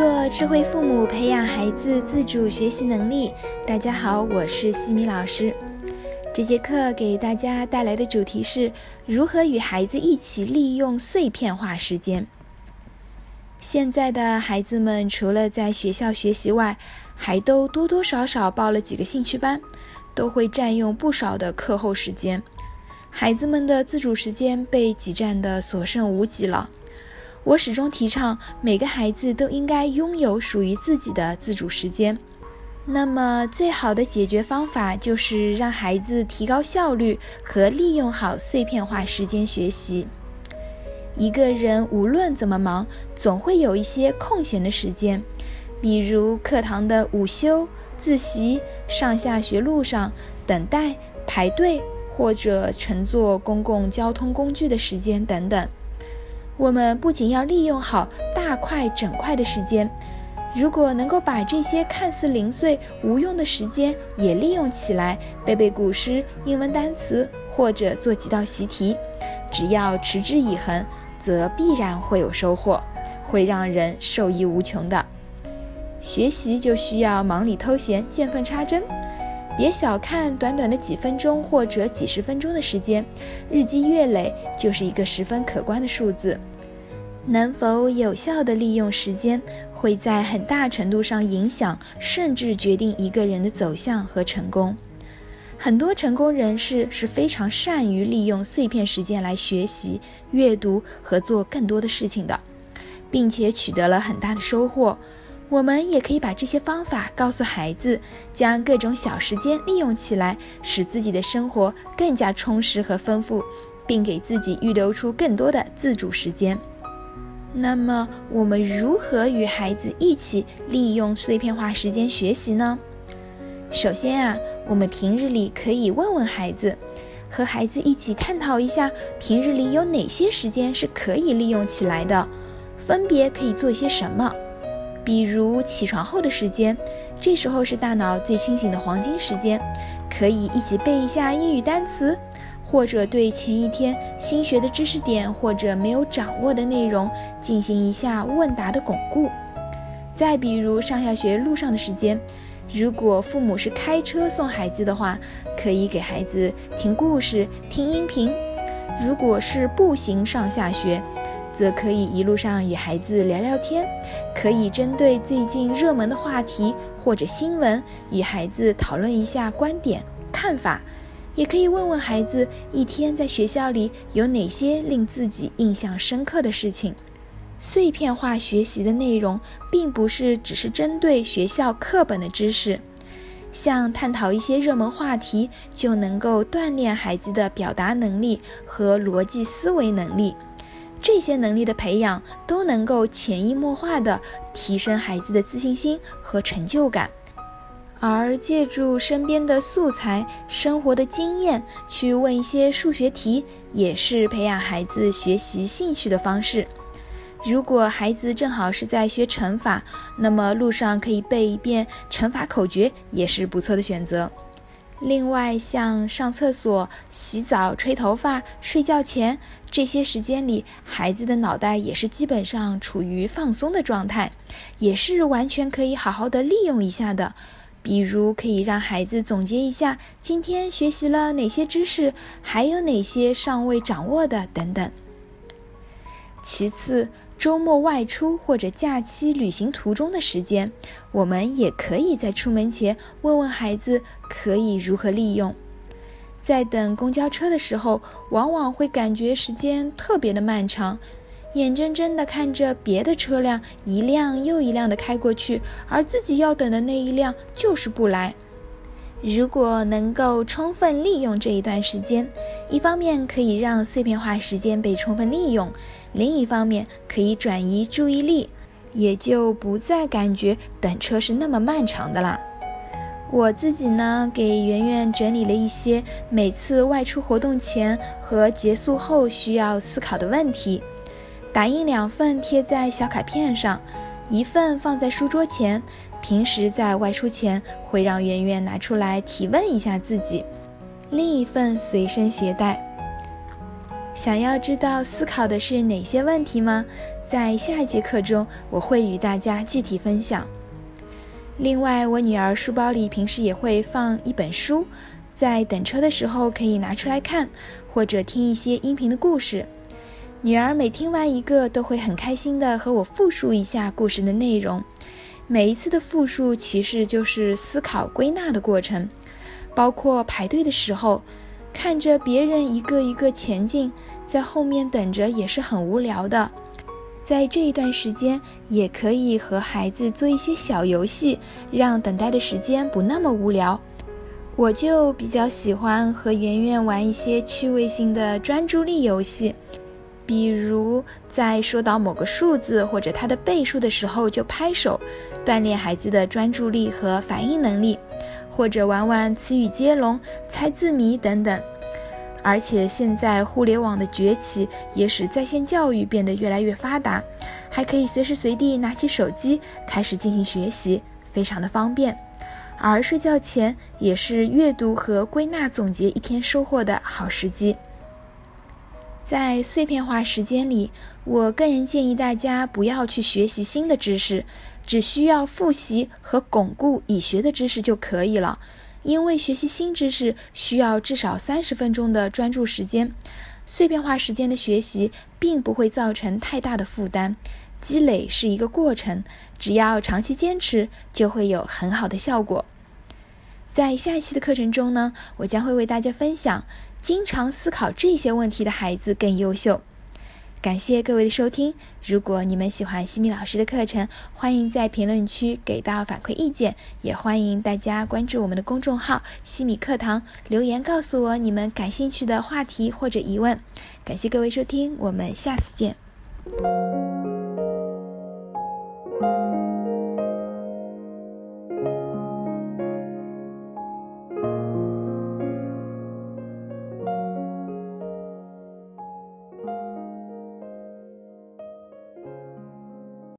做智慧父母，培养孩子自主学习能力。大家好，我是西米老师。这节课给大家带来的主题是如何与孩子一起利用碎片化时间。现在的孩子们除了在学校学习外，还都多多少少报了几个兴趣班，都会占用不少的课后时间。孩子们的自主时间被挤占的所剩无几了。我始终提倡每个孩子都应该拥有属于自己的自主时间。那么，最好的解决方法就是让孩子提高效率和利用好碎片化时间学习。一个人无论怎么忙，总会有一些空闲的时间，比如课堂的午休、自习、上下学路上等待、排队或者乘坐公共交通工具的时间等等。我们不仅要利用好大块整块的时间，如果能够把这些看似零碎无用的时间也利用起来，背背古诗、英文单词，或者做几道习题，只要持之以恒，则必然会有收获，会让人受益无穷的。学习就需要忙里偷闲，见缝插针。别小看短短的几分钟或者几十分钟的时间，日积月累就是一个十分可观的数字。能否有效地利用时间，会在很大程度上影响甚至决定一个人的走向和成功。很多成功人士是非常善于利用碎片时间来学习、阅读和做更多的事情的，并且取得了很大的收获。我们也可以把这些方法告诉孩子，将各种小时间利用起来，使自己的生活更加充实和丰富，并给自己预留出更多的自主时间。那么，我们如何与孩子一起利用碎片化时间学习呢？首先啊，我们平日里可以问问孩子，和孩子一起探讨一下，平日里有哪些时间是可以利用起来的，分别可以做一些什么。比如起床后的时间，这时候是大脑最清醒的黄金时间，可以一起背一下英语单词，或者对前一天新学的知识点或者没有掌握的内容进行一下问答的巩固。再比如上下学路上的时间，如果父母是开车送孩子的话，可以给孩子听故事、听音频；如果是步行上下学，则可以一路上与孩子聊聊天，可以针对最近热门的话题或者新闻与孩子讨论一下观点看法，也可以问问孩子一天在学校里有哪些令自己印象深刻的事情。碎片化学习的内容并不是只是针对学校课本的知识，像探讨一些热门话题，就能够锻炼孩子的表达能力和逻辑思维能力。这些能力的培养都能够潜移默化地提升孩子的自信心和成就感，而借助身边的素材、生活的经验去问一些数学题，也是培养孩子学习兴趣的方式。如果孩子正好是在学乘法，那么路上可以背一遍乘法口诀，也是不错的选择。另外，像上厕所、洗澡、吹头发、睡觉前这些时间里，孩子的脑袋也是基本上处于放松的状态，也是完全可以好好的利用一下的。比如，可以让孩子总结一下今天学习了哪些知识，还有哪些尚未掌握的等等。其次，周末外出或者假期旅行途中的时间，我们也可以在出门前问问孩子可以如何利用。在等公交车的时候，往往会感觉时间特别的漫长，眼睁睁地看着别的车辆一辆又一辆的开过去，而自己要等的那一辆就是不来。如果能够充分利用这一段时间，一方面可以让碎片化时间被充分利用。另一方面，可以转移注意力，也就不再感觉等车是那么漫长的啦。我自己呢，给圆圆整理了一些每次外出活动前和结束后需要思考的问题，打印两份贴在小卡片上，一份放在书桌前，平时在外出前会让圆圆拿出来提问一下自己，另一份随身携带。想要知道思考的是哪些问题吗？在下一节课中，我会与大家具体分享。另外，我女儿书包里平时也会放一本书，在等车的时候可以拿出来看，或者听一些音频的故事。女儿每听完一个，都会很开心的和我复述一下故事的内容。每一次的复述其实就是思考归纳的过程，包括排队的时候，看着别人一个一个前进，在后面等着也是很无聊的。在这一段时间，也可以和孩子做一些小游戏，让等待的时间不那么无聊。我就比较喜欢和圆圆玩一些趣味性的专注力游戏。比如在说到某个数字或者它的倍数的时候就拍手，锻炼孩子的专注力和反应能力，或者玩玩词语接龙、猜字谜等等。而且现在互联网的崛起也使在线教育变得越来越发达，还可以随时随地拿起手机开始进行学习，非常的方便。而睡觉前也是阅读和归纳总结一天收获的好时机。在碎片化时间里，我个人建议大家不要去学习新的知识，只需要复习和巩固已学的知识就可以了。因为学习新知识需要至少三十分钟的专注时间，碎片化时间的学习并不会造成太大的负担。积累是一个过程，只要长期坚持，就会有很好的效果。在下一期的课程中呢，我将会为大家分享。经常思考这些问题的孩子更优秀。感谢各位的收听。如果你们喜欢西米老师的课程，欢迎在评论区给到反馈意见，也欢迎大家关注我们的公众号“西米课堂”，留言告诉我你们感兴趣的话题或者疑问。感谢各位收听，我们下次见。